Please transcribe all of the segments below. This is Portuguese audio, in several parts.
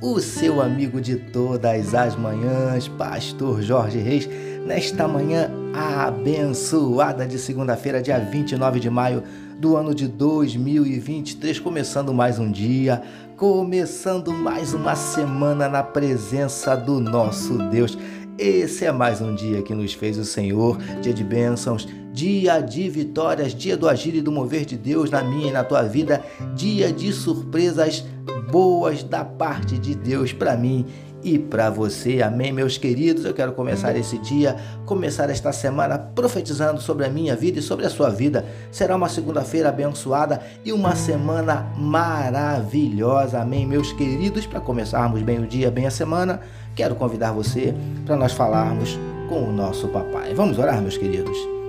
o seu amigo de todas as manhãs, Pastor Jorge Reis, nesta manhã abençoada de segunda-feira, dia 29 de maio do ano de 2023, começando mais um dia, começando mais uma semana na presença do nosso Deus. Esse é mais um dia que nos fez o Senhor, dia de bênçãos, dia de vitórias, dia do agir e do mover de Deus na minha e na tua vida, dia de surpresas boas da parte de Deus para mim e para você. Amém, meus queridos. Eu quero começar esse dia, começar esta semana profetizando sobre a minha vida e sobre a sua vida. Será uma segunda-feira abençoada e uma semana maravilhosa. Amém, meus queridos. Para começarmos bem o dia, bem a semana, quero convidar você para nós falarmos com o nosso papai. Vamos orar, meus queridos.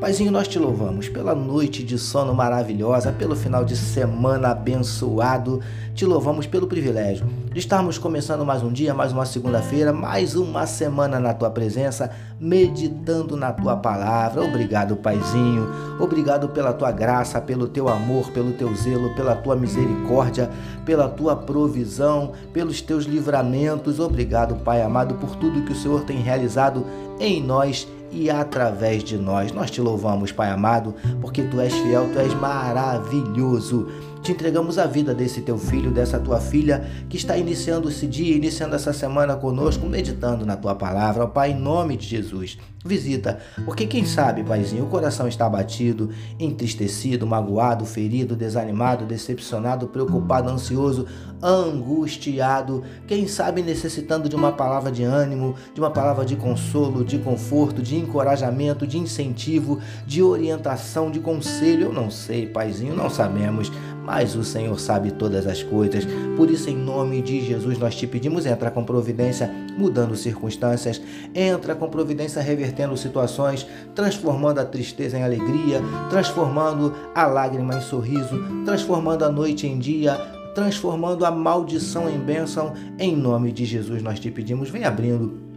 Paizinho, nós te louvamos pela noite de sono maravilhosa, pelo final de semana abençoado. Te louvamos pelo privilégio de estarmos começando mais um dia, mais uma segunda-feira, mais uma semana na tua presença, meditando na tua palavra. Obrigado, Paizinho. Obrigado pela tua graça, pelo teu amor, pelo teu zelo, pela tua misericórdia, pela tua provisão, pelos teus livramentos. Obrigado, Pai amado, por tudo que o Senhor tem realizado em nós e através de nós. Nós te louvamos, Pai amado, porque tu és fiel, tu és maravilhoso. Te entregamos a vida desse teu filho, dessa tua filha que está iniciando esse dia, iniciando essa semana conosco, meditando na tua palavra. Pai, em nome de Jesus, visita, porque quem sabe, Paizinho, o coração está abatido, entristecido, magoado, ferido, desanimado, decepcionado, preocupado, ansioso, angustiado, quem sabe necessitando de uma palavra de ânimo, de uma palavra de consolo, de conforto, de encorajamento, de incentivo, de orientação, de conselho. Eu não sei, Paizinho, não sabemos mas o Senhor sabe todas as coisas. Por isso, em nome de Jesus, nós te pedimos: entra com providência, mudando circunstâncias, entra com providência, revertendo situações, transformando a tristeza em alegria, transformando a lágrima em sorriso, transformando a noite em dia, transformando a maldição em bênção. Em nome de Jesus, nós te pedimos: vem abrindo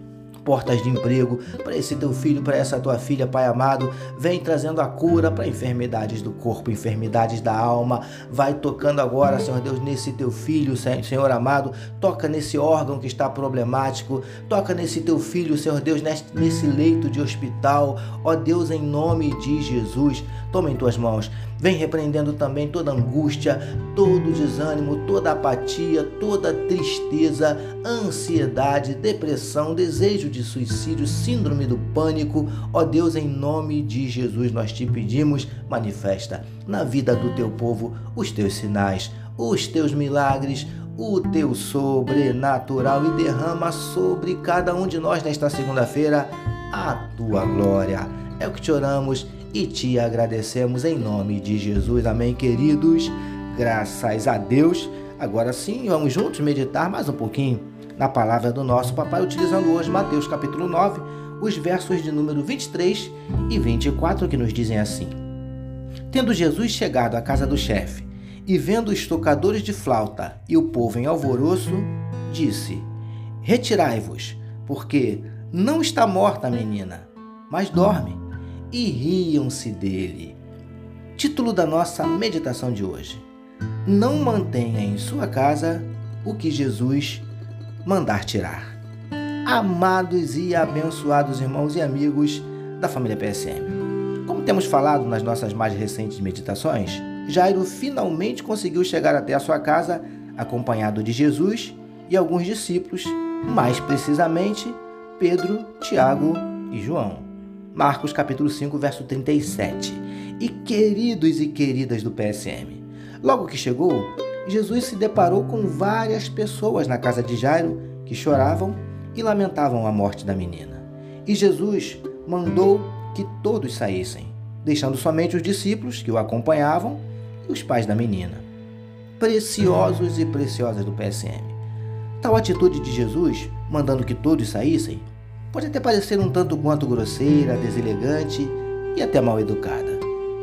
portas de emprego para esse teu filho, para essa tua filha, Pai amado. Vem trazendo a cura para enfermidades do corpo, enfermidades da alma. Vai tocando agora, Senhor Deus, nesse teu filho, Senhor amado. Toca nesse órgão que está problemático. Toca nesse teu filho, Senhor Deus, nesse leito de hospital. Ó Deus, em nome de Jesus, toma em tuas mãos Vem repreendendo também toda angústia, todo desânimo, toda apatia, toda tristeza, ansiedade, depressão, desejo de suicídio, síndrome do pânico. Ó Deus, em nome de Jesus, nós te pedimos, manifesta na vida do teu povo os teus sinais, os teus milagres, o teu sobrenatural e derrama sobre cada um de nós nesta segunda-feira a tua glória. É o que te oramos e te agradecemos em nome de Jesus. Amém, queridos. Graças a Deus. Agora sim, vamos juntos meditar mais um pouquinho na palavra do nosso papai, utilizando hoje Mateus capítulo 9, os versos de número 23 e 24 que nos dizem assim: Tendo Jesus chegado à casa do chefe e vendo os tocadores de flauta e o povo em alvoroço, disse: Retirai-vos, porque não está morta a menina, mas dorme e riam-se dele. Título da nossa meditação de hoje: Não mantenha em sua casa o que Jesus mandar tirar. Amados e abençoados irmãos e amigos da família PSM. Como temos falado nas nossas mais recentes meditações, Jairo finalmente conseguiu chegar até a sua casa acompanhado de Jesus e alguns discípulos, mais precisamente Pedro, Tiago e João. Marcos capítulo 5, verso 37. E queridos e queridas do PSM, logo que chegou, Jesus se deparou com várias pessoas na casa de Jairo que choravam e lamentavam a morte da menina. E Jesus mandou que todos saíssem, deixando somente os discípulos que o acompanhavam e os pais da menina. Preciosos e preciosas do PSM. Tal atitude de Jesus, mandando que todos saíssem, pode até parecer um tanto quanto grosseira, deselegante e até mal educada.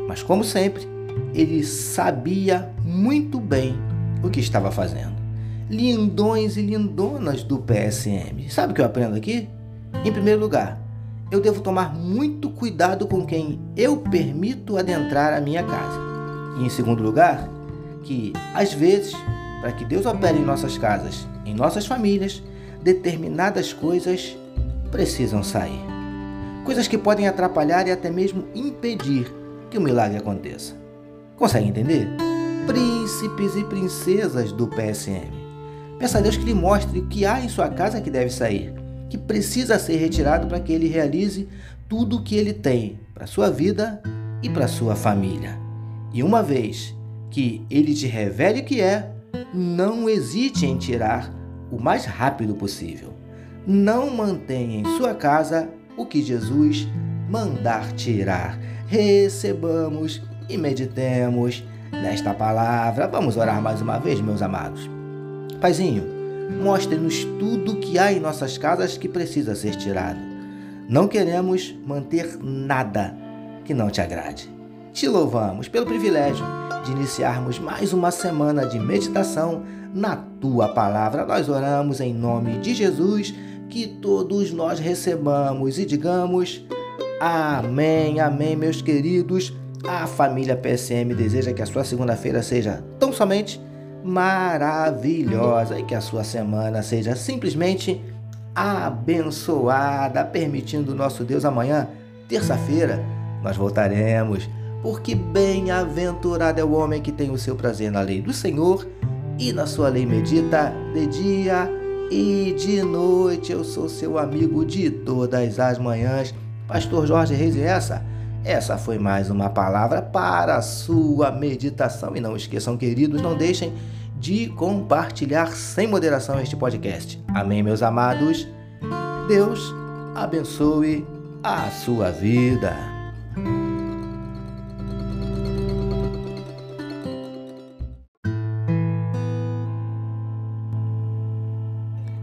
Mas, como sempre, ele sabia muito bem o que estava fazendo. Lindões e lindonas do PSM. Sabe o que eu aprendo aqui? Em primeiro lugar, eu devo tomar muito cuidado com quem eu permito adentrar a minha casa. E em segundo lugar, que às vezes, para que Deus opere em nossas casas, em nossas famílias, determinadas coisas precisam sair. Coisas que podem atrapalhar e até mesmo impedir que o milagre aconteça. Consegue entender? Príncipes e princesas do PSM. Peça a Deus que lhe mostre o que há em sua casa que deve sair que precisa ser retirado para que ele realize tudo o que ele tem para sua vida e para sua família. E uma vez que ele te revele o que é, não hesite em tirar o mais rápido possível. Não mantenha em sua casa o que Jesus mandar tirar. Recebamos e meditemos nesta palavra. Vamos orar mais uma vez, meus amados. Paizinho, Mostre-nos tudo que há em nossas casas que precisa ser tirado. Não queremos manter nada que não te agrade. Te louvamos pelo privilégio de iniciarmos mais uma semana de meditação na tua palavra. Nós oramos em nome de Jesus, que todos nós recebamos e digamos amém, amém, meus queridos. A família PSM deseja que a sua segunda-feira seja tão somente maravilhosa e que a sua semana seja simplesmente abençoada, permitindo nosso Deus amanhã, terça-feira, nós voltaremos, porque bem-aventurado é o homem que tem o seu prazer na lei do Senhor e na sua lei medita de dia e de noite. Eu sou seu amigo de todas as manhãs, Pastor Jorge Reis e essa essa foi mais uma palavra para a sua meditação. E não esqueçam, queridos, não deixem de compartilhar sem moderação este podcast. Amém, meus amados? Deus abençoe a sua vida.